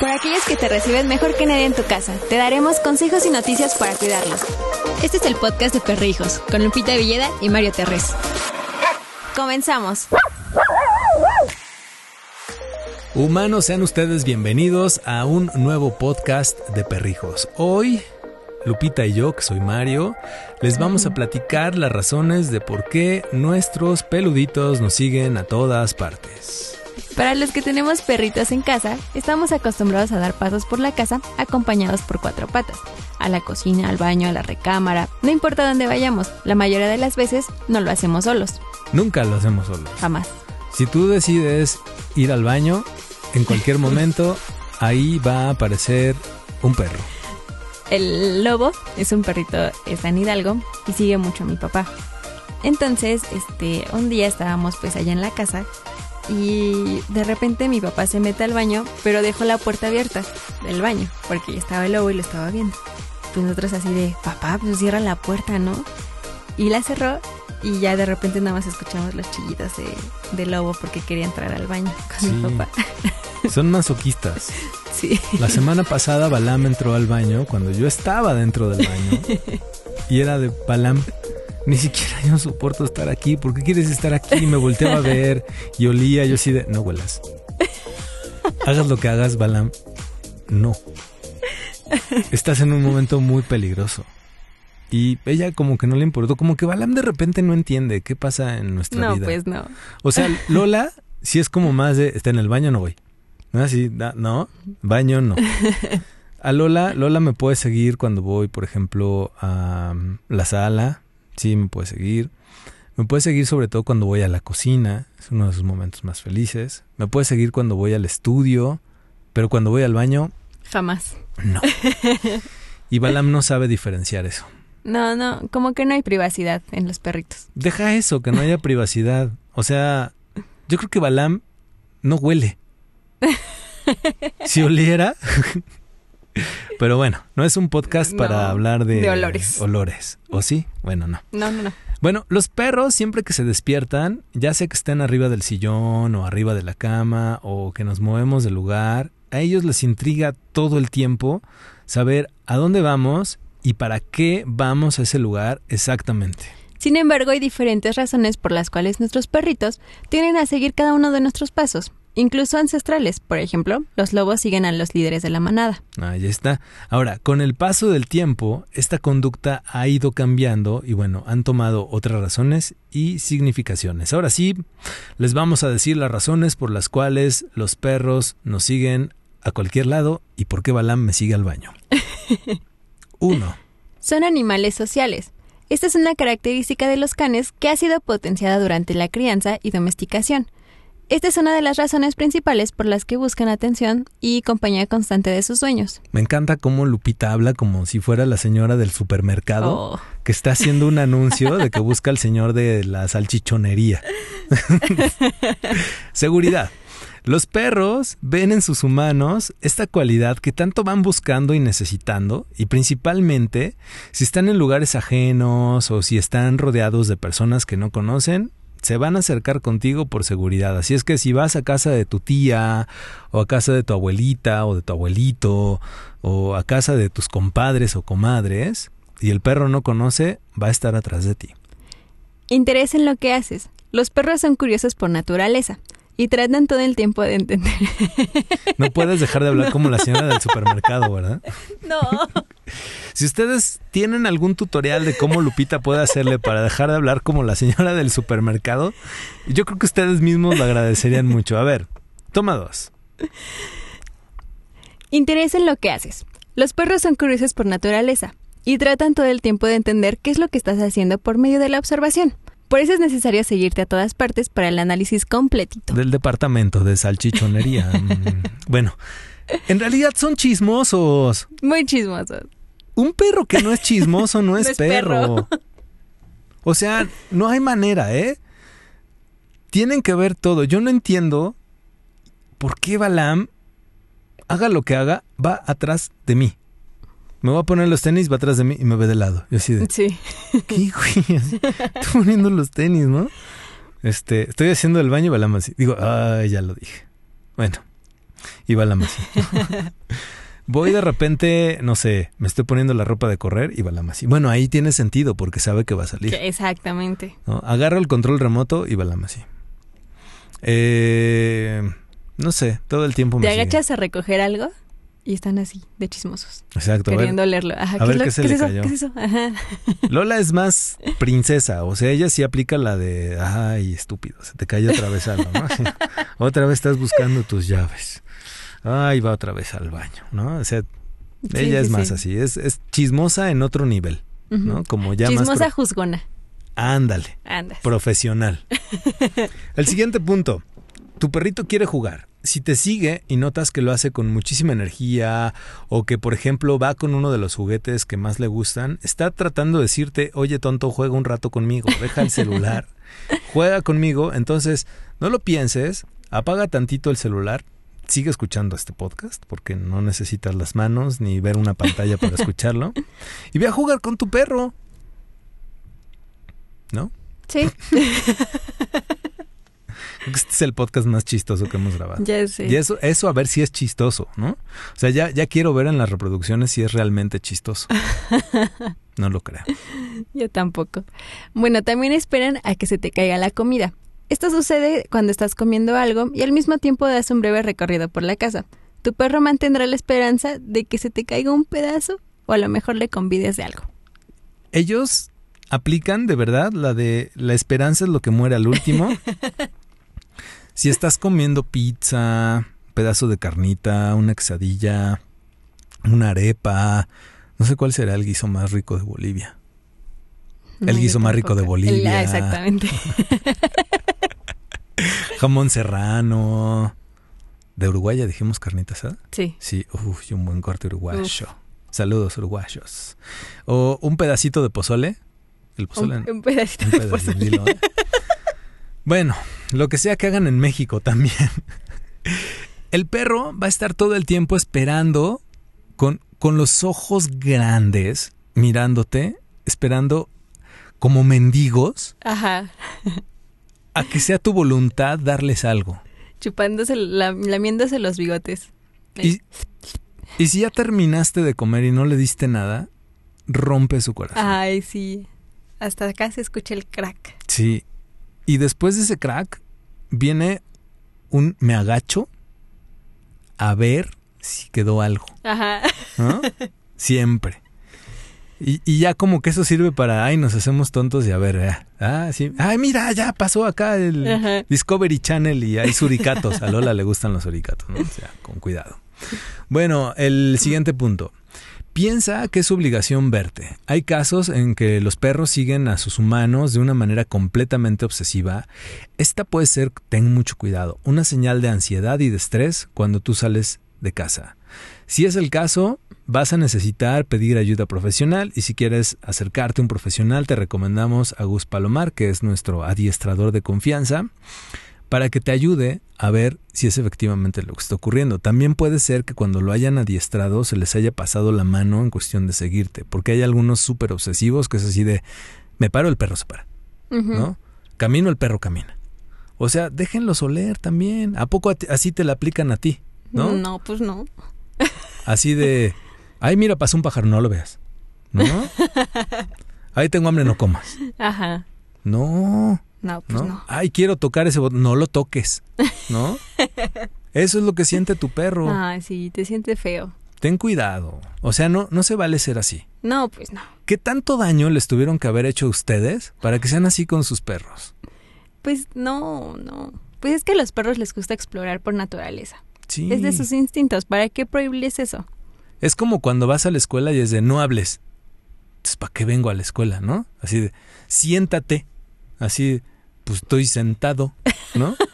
Por aquellos que te reciben mejor que nadie en tu casa, te daremos consejos y noticias para cuidarlos. Este es el podcast de Perrijos, con Lupita Villeda y Mario Terrés. Comenzamos. Humanos, sean ustedes bienvenidos a un nuevo podcast de Perrijos. Hoy, Lupita y yo, que soy Mario, les vamos a platicar las razones de por qué nuestros peluditos nos siguen a todas partes. Para los que tenemos perritos en casa, estamos acostumbrados a dar pasos por la casa acompañados por cuatro patas. A la cocina, al baño, a la recámara, no importa dónde vayamos, la mayoría de las veces no lo hacemos solos. Nunca lo hacemos solos. Jamás. Si tú decides ir al baño, en cualquier momento, ahí va a aparecer un perro. El lobo es un perrito, está en Hidalgo y sigue mucho a mi papá. Entonces, este, un día estábamos pues allá en la casa y de repente mi papá se mete al baño, pero dejó la puerta abierta del baño porque ya estaba el lobo y lo estaba viendo. Pues nosotros así de, papá, pues cierra la puerta, ¿no? Y la cerró y ya de repente nada más escuchamos los chillidos de, de lobo porque quería entrar al baño con Sí. mi papá. Son masoquistas. Sí. La semana pasada Balam entró al baño cuando yo estaba dentro del baño. Y era de Balam, ni siquiera yo soporto estar aquí. ¿Por qué quieres estar aquí? Y me volteaba a ver y olía. Yo así de, no huelas. Hagas lo que hagas, Balam. No. Estás en un momento muy peligroso. Y ella como que no le importó. Como que Balam de repente no entiende qué pasa en nuestra No, vida. pues no. O sea, Lola, si es como más de, está en el baño, no voy. No, así, no, baño no. A Lola, Lola me puede seguir cuando voy, por ejemplo, a mm, la sala, sí, me puede seguir. Me puede seguir sobre todo cuando voy a la cocina, es uno de sus momentos más felices. Me puede seguir cuando voy al estudio, pero cuando voy al baño, Jamás. no. Y Balam no sabe diferenciar eso. No, no, como que no hay privacidad en los perritos. Deja eso, que no haya privacidad. O sea, yo creo que Balam no huele. Si oliera. Pero bueno, no es un podcast para No, hablar de, de olores. olores. ¿O sí? Bueno, no. No, no, no. Bueno, los perros siempre que se despiertan, ya sea que estén arriba del sillón o arriba de la cama o que nos movemos del lugar, a ellos les intriga todo el tiempo saber a dónde vamos y para qué vamos a ese lugar exactamente. Sin embargo, hay diferentes razones por las cuales nuestros perritos tienden a seguir cada uno de nuestros pasos, incluso ancestrales. Por ejemplo, los lobos siguen a los líderes de la manada. Ahí está. Ahora, con el paso del tiempo, esta conducta ha ido cambiando y bueno, han tomado otras razones y significaciones. Ahora sí, les vamos a decir las razones por las cuales los perros nos siguen a cualquier lado y por qué Balam me sigue al baño. Uno. Son animales sociales. Esta es una característica de los canes que ha sido potenciada durante la crianza y domesticación. Esta es una de las razones principales por las que buscan atención y compañía constante de sus dueños. Me encanta cómo Lupita habla como si fuera la señora del supermercado Oh. que está haciendo un anuncio de que busca al señor de la salchichonería. Seguridad. Los perros ven en sus humanos esta cualidad que tanto van buscando y necesitando, y principalmente si están en lugares ajenos o si están rodeados de personas que no conocen, se van a acercar contigo por seguridad. Así es que si vas a casa de tu tía, o a casa de tu abuelita, o de tu abuelito, o a casa de tus compadres o comadres, y el perro no conoce, va a estar atrás de ti. Interés en lo que haces. Los perros son curiosos por naturaleza y tratan todo el tiempo de entender. No puedes dejar de hablar como la señora del supermercado, ¿verdad? No. Si ustedes tienen algún tutorial de cómo Lupita puede hacerle para dejar de hablar como la señora del supermercado, yo creo que ustedes mismos lo agradecerían mucho. A ver, toma dos. Interés en lo que haces. Los perros son curiosos por naturaleza y tratan todo el tiempo de entender qué es lo que estás haciendo por medio de la observación. Por eso es necesario seguirte a todas partes para el análisis completito. Del departamento de salchichonería. Mm, bueno, en realidad son chismosos. Muy chismosos. Un perro que no es chismoso no es, es perro. perro. O sea, no hay manera, ¿eh? Tienen que ver todo. Yo no entiendo por qué Balam, haga lo que haga, va atrás de mí. Me voy a poner los tenis, va atrás de mí y me ve de lado. Yo así de, Sí. ¿qué güey? Así, Estoy poniendo los tenis, ¿no? Este, estoy haciendo el baño y Balam así. Digo, ay, ya lo dije. Bueno. y va la. Voy de repente, no sé, me estoy poniendo la ropa de correr y va la. Bueno, ahí tiene sentido porque sabe que va a salir. Exactamente. ¿no? Agarro el control remoto y va la. Eh, no sé, todo el tiempo me ¿Te sigue. agachas a recoger algo? Y están así, de chismosos. Exacto. a ver. queriendo leerlo. Ajá, a ver es lo- qué se le cayó. ¿Qué es eso? Ajá. Lola es más princesa, o sea, ella sí aplica la de, ay, estúpido, se te cayó otra vez algo, ¿no? Sí. Otra vez estás buscando tus llaves. Ay, va otra vez al baño, ¿no? O sea, Sí, ella es más sí. así, es, es chismosa en otro nivel. ¿no? Como ya más... Chismosa juzgona. Ándale, Andas. profesional. El siguiente punto, tu perrito quiere jugar. Si te sigue y notas que lo hace con muchísima energía o que, por ejemplo, va con uno de los juguetes que más le gustan, está tratando de decirte, oye tonto, juega un rato conmigo, deja el celular, juega conmigo, entonces no lo pienses, apaga tantito el celular, sigue escuchando este podcast porque no necesitas las manos ni ver una pantalla para escucharlo y ve a jugar con tu perro. ¿No? Sí, Este es el podcast más chistoso que hemos grabado. ya sé. Y eso, eso a ver si es chistoso, ¿no? O sea, ya, ya quiero ver en las reproducciones si es realmente chistoso. No lo creo. Yo tampoco. Bueno, también esperan a que se te caiga la comida. Esto sucede cuando estás comiendo algo y al mismo tiempo das un breve recorrido por la casa. Tu perro mantendrá la esperanza de que se te caiga un pedazo o a lo mejor le convides de algo. Ellos aplican de verdad la de la esperanza es lo que muere al último. si estás comiendo pizza, pedazo de carnita, una quesadilla, una arepa, no sé cuál será el guiso más rico de Bolivia. El guiso más rico de. Bolivia. El- exactamente. Jamón serrano. De Uruguay ya dijimos carnita asada. Sí. Sí, uff, y un buen corte uruguayo. Saludos uruguayos. O un pedacito de pozole. El pozole. Un, un pedacito un de pedacito, pozole. dilo, ¿eh? Bueno, lo que sea que hagan en México también. El perro va a estar todo el tiempo esperando con, con los ojos grandes, mirándote, esperando como mendigos Ajá. a que sea tu voluntad darles algo. Chupándose, la- lamiéndose los bigotes. Y, y si ya terminaste de comer y no le diste nada, rompe su corazón. Ay, sí. Hasta acá se escucha el crack. Sí. Y después de ese crack, viene un me agacho a ver si quedó algo. Ajá. ¿no? Siempre. Y, y ya como que eso sirve para, ay, nos hacemos tontos y a ver, ah, sí, ay, mira, ya pasó acá el Ajá. Discovery Channel y hay suricatos. A Lola le gustan los suricatos, ¿no? O sea, con cuidado. Bueno, el siguiente punto. Piensa que es obligación verte. Hay casos en que los perros siguen a sus humanos de una manera completamente obsesiva. Esta puede ser, ten mucho cuidado, una señal de ansiedad y de estrés cuando tú sales de casa. Si es el caso, vas a necesitar pedir ayuda profesional y si quieres acercarte a un profesional te recomendamos a Gus Palomar, que es nuestro adiestrador de confianza, para que te ayude a ver si es efectivamente lo que está ocurriendo. También puede ser que cuando lo hayan adiestrado se les haya pasado la mano en cuestión de seguirte, porque hay algunos súper obsesivos que es así de, me paro, el perro se para. ¿no? Camino, el perro camina. O sea, déjenlos oler también. ¿A poco así te la aplican a ti? ¿No? No, pues no. Así de, ay, mira, pasó un pájaro, no lo veas. ¿No? Ay, tengo hambre, no comas. Ajá. No, No, pues ¿no? no. Ay, quiero tocar ese botón, no lo toques. ¿No? Eso es lo que siente tu perro. Ay, sí, te sientes feo. Ten cuidado. O sea, no, no se vale ser así. No, pues no. ¿Qué tanto daño les tuvieron que haber hecho a ustedes para que sean así con sus perros? Pues no, no. Pues es que a los perros les gusta explorar por naturaleza. Sí. Es de sus instintos. ¿Para qué prohibirles eso? Es como cuando vas a la escuela y es de no hables. Entonces, ¿para qué vengo a la escuela, no? Así de, siéntate. Así, pues estoy sentado, ¿no?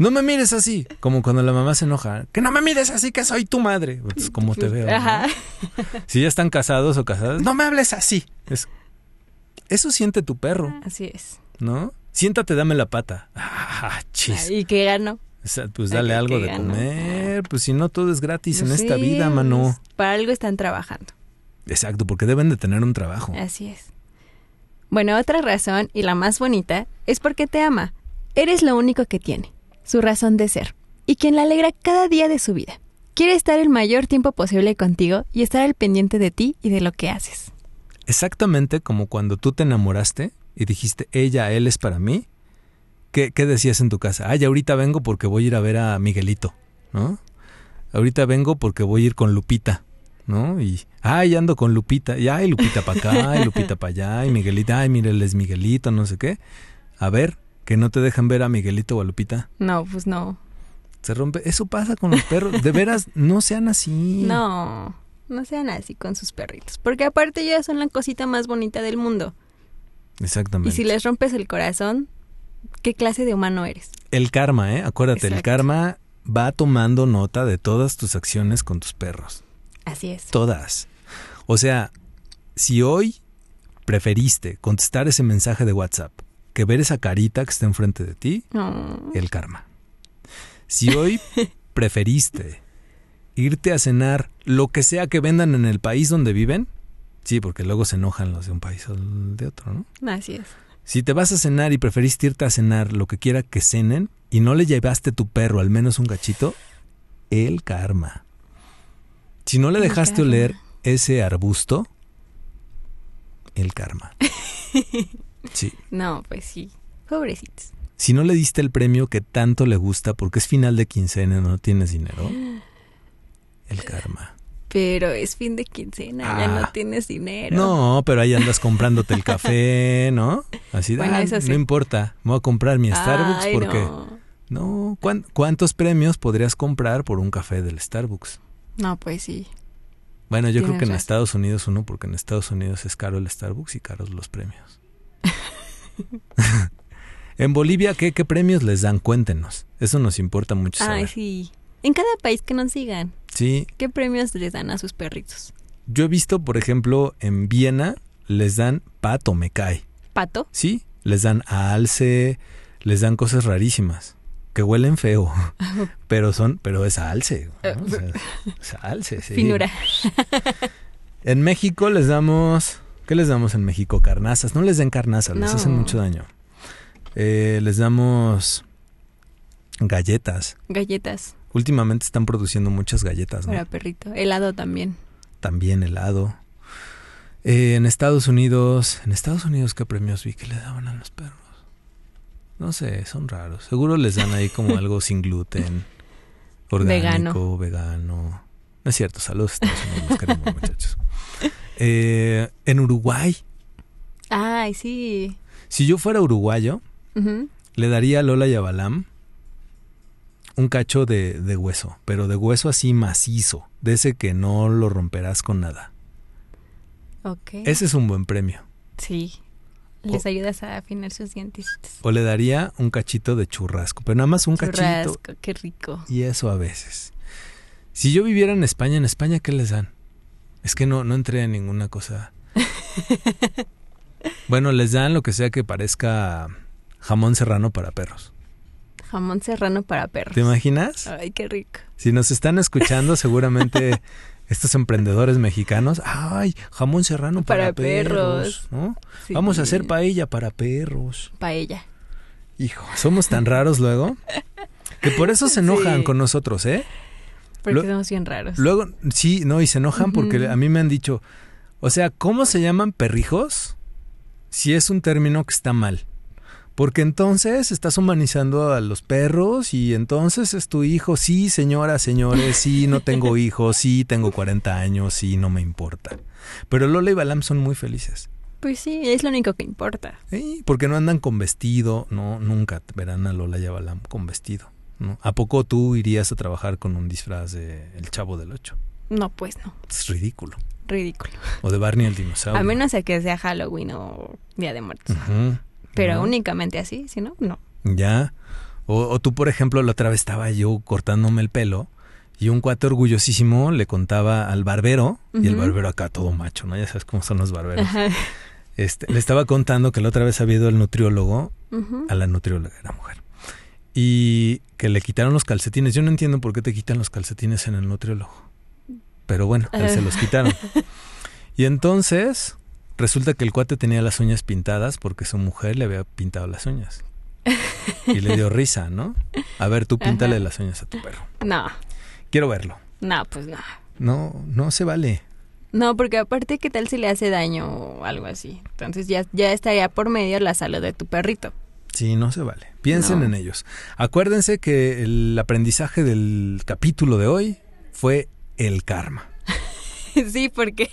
No me mires así. Como cuando la mamá se enoja. Que no me mires así, que soy tu madre. Pues, como te veo. ¿no? Ajá. Si ya están casados o casadas, no me hables así. Es- eso siente tu perro, Así es. ¿no? Siéntate, dame la pata. Ah, chis. ¿Y qué ganó? O sea, Pues Ay, dale algo de gano. comer. Pues si no, todo es gratis en Pues esta sí, vida, mano. pues, Para algo están trabajando. Exacto, porque deben de tener un trabajo. Así es. Bueno, otra razón, y la más bonita, es porque te ama. Eres lo único que tiene, su razón de ser. y quien la alegra cada día de su vida. Quiere estar el mayor tiempo posible contigo y estar al pendiente de ti y de lo que haces. Exactamente como cuando tú te enamoraste y dijiste, ella, él es para mí. ¿Qué, qué decías en tu casa? Ay, ahorita vengo porque voy a ir a ver a Miguelito, ¿no? Ahorita vengo porque voy a ir con Lupita, ¿no? Y, ay, ando con Lupita, y ay, Lupita para acá, y Lupita para allá, y Miguelito, ay, mire, él es Miguelito, no sé qué. A ver, que no te dejan ver a Miguelito o a Lupita. No, pues no. Se rompe. Eso pasa con los perros. De veras, no sean así. No, no sean así con sus perritos. Porque aparte ellos son la cosita más bonita del mundo. Exactamente. Y si les rompes el corazón, ¿qué clase de humano eres? El karma, ¿eh? Acuérdate, el karma va tomando nota de todas tus acciones con tus perros. Así es. Todas. O sea, si hoy preferiste contestar ese mensaje de WhatsApp que ver esa carita que está enfrente de ti, el karma. Si hoy preferiste irte a cenar lo que sea que vendan en el país donde viven, sí, porque luego se enojan los de un país o de otro, ¿no? Así es. Si te vas a cenar y preferiste irte a cenar lo que quiera que cenen y no le llevaste tu perro al menos un gachito, el karma. Si no le dejaste oler ese arbusto, el karma. Sí. No, pues sí. Pobrecitos. Si no le diste el premio que tanto le gusta porque es final de quincena y no tienes dinero, el karma. Pero es fin de quincena, ya Ah. no tienes dinero. No, pero ahí andas comprándote el café, ¿no? Así de, Bueno, "Ah, sí. no importa, me voy a comprar mi Starbucks Ay, porque... No. No, ¿cuán- ¿cuántos premios podrías comprar por un café del Starbucks? No, pues sí. Bueno, yo creo que en razón. Estados Unidos uno, porque en Estados Unidos es caro el Starbucks y caros los premios. en Bolivia, ¿qué, ¿qué premios les dan? Cuéntenos. Eso nos importa mucho Ay, sí. En cada país que nos sigan, Sí, ¿qué premios les dan a sus perritos? yo he visto, por ejemplo, en Viena les dan pato, me cae. ¿Pato? Sí, les dan alce, les dan cosas rarísimas que huelen feo, pero son, pero es alce, ¿no? O sea, es alce, sí. Finura. En México les damos, ¿qué les damos en México? Carnazas, no les den carnazas, les hacen mucho daño. Eh, les damos galletas. Galletas Últimamente están produciendo muchas galletas, ¿no? para perrito. Helado también. También helado. Eh, en Estados Unidos, en Estados Unidos, ¿qué premios vi que le daban a los perros? No sé, son raros. Seguro les dan ahí como algo sin gluten, orgánico, vegano. No es cierto, saludos, los queremos, muchachos. Eh, en Uruguay, Ay, sí. si yo fuera uruguayo, le daría a Lola y a Balam un cacho de, de hueso, pero de hueso así macizo, de ese que no lo romperás con nada. Ok. Ese es un buen premio. Sí. Les ayudas a afinar sus dientecitos. O le daría un cachito de churrasco, pero nada más un cachito. Churrasco, qué rico. Y eso a veces. Si yo viviera en España, ¿en España qué les dan? Es que no, no entré en ninguna cosa. bueno, les dan lo que sea que parezca jamón serrano para perros. Jamón serrano para perros. ¿Te imaginas? Ay, qué rico. Si nos están escuchando, seguramente estos emprendedores mexicanos, ay, jamón serrano para, Para perros, perros. ¿no? Sí. Vamos a hacer paella para perros. paella. Hijo, somos tan raros luego que por eso se enojan Sí. con nosotros, ¿eh? Porque Lo- somos bien raros. Luego, sí, no, y se enojan porque a mí me han dicho, o sea, ¿cómo se llaman perrijos? Si es un término que está mal. Porque entonces estás humanizando a los perros y entonces es tu hijo. Sí, señora, señores, sí, no tengo hijos, sí, tengo 40 años, sí, no me importa. Pero Lola y Balam son muy felices. Pues sí, es lo único que importa. Sí, porque no andan con vestido, no, nunca verán a Lola y a Balam con vestido. ¿no? ¿A poco tú irías a trabajar con un disfraz de El Chavo del Ocho? No, pues no. Es ridículo. Ridículo. O de Barney el dinosaurio. A menos que sea Halloween o Día de Muertos. Pero únicamente así, si no, no. Ya. O, o tú, por ejemplo, la otra vez estaba yo cortándome el pelo y un cuate orgullosísimo le contaba al barbero, y el barbero acá todo macho, ¿no? Ya sabes cómo son los barberos. Ajá. Este, le estaba contando que la otra vez había ido el nutriólogo, a la nutrióloga, era mujer, y que le quitaron los calcetines. Yo no entiendo por qué te quitan los calcetines en el nutriólogo. Pero bueno, él se los quitaron. Y entonces resulta que el cuate tenía las uñas pintadas porque su mujer le había pintado las uñas. Y le dio risa, ¿no? A ver, tú píntale las uñas a tu perro. No, Quiero verlo. no, pues no. No, no se vale. No, porque aparte, ¿qué tal si le hace daño o algo así? Entonces ya, ya estaría por medio la salud de tu perrito. Sí, no se vale. Piensen No. en ellos. Acuérdense que el aprendizaje del capítulo de hoy fue el karma, sí, porque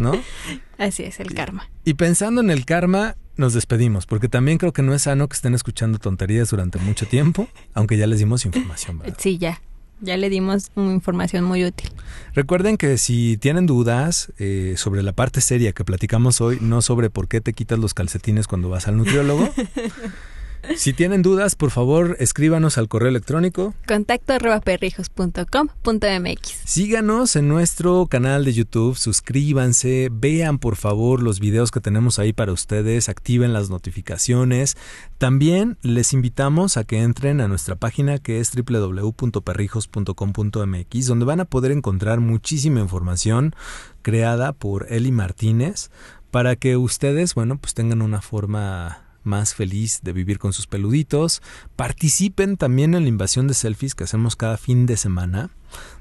¿no? así es el karma. Y pensando en el karma, nos despedimos, porque también creo que no es sano que estén escuchando tonterías durante mucho tiempo, aunque ya les dimos información, ¿verdad? Sí, ya. Ya le dimos una información muy útil. Recuerden que si tienen dudas eh, sobre la parte seria que platicamos hoy, no sobre por qué te quitas los calcetines cuando vas al nutriólogo, si tienen dudas, por favor, escríbanos al correo electrónico. Contacto arroba perrijos.com.mx. Síganos en nuestro canal de YouTube, suscríbanse, vean por favor los videos que tenemos ahí para ustedes, activen las notificaciones. También les invitamos a que entren a nuestra página que es www.perrijos.com.mx, donde van a poder encontrar muchísima información creada por Eli Martínez para que ustedes, bueno, pues tengan una forma más feliz de vivir con sus peluditos. Participen también en la invasión de selfies que hacemos cada fin de semana,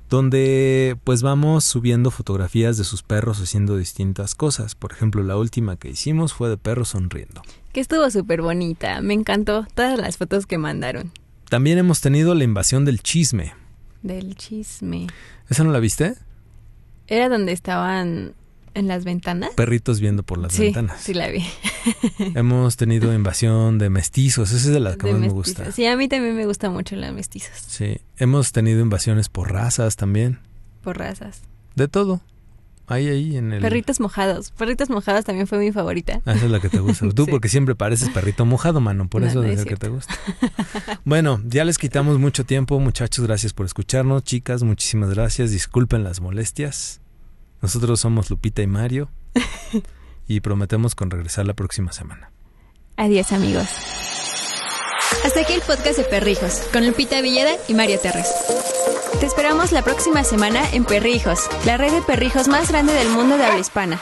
donde pues vamos subiendo fotografías de sus perros haciendo distintas cosas. Por ejemplo, la última que hicimos fue de perros sonriendo. Que estuvo súper bonita. Me encantó todas las fotos que mandaron. También hemos tenido la invasión del chisme. Del chisme. ¿Esa no la viste? ¿Era donde estaban en las ventanas? Perritos viendo por las sí, ventanas. sí la vi. Hemos tenido invasión de mestizos, esa es de las que De más me gusta. Sí, a mí también me gusta mucho las mestizas. Sí, hemos tenido invasiones por razas también. Por razas. De todo. Ahí, ahí en el... Perritos mojados. Perritos mojados también fue mi favorita. Ah, esa es la que te gusta. Tú Sí. porque siempre pareces perrito mojado, mano. Por No, eso no debe es ser que te gusta. bueno, ya les quitamos mucho tiempo, muchachos. Gracias por escucharnos. Chicas, muchísimas gracias. Disculpen las molestias. Nosotros somos Lupita y Mario. y prometemos con regresar la próxima semana. Adiós, amigos. Hasta aquí el podcast de Perrijos, con Lupita Villeda y Mario Terres. Te esperamos la próxima semana en Perrijos, la red de perrijos más grande del mundo de habla hispana.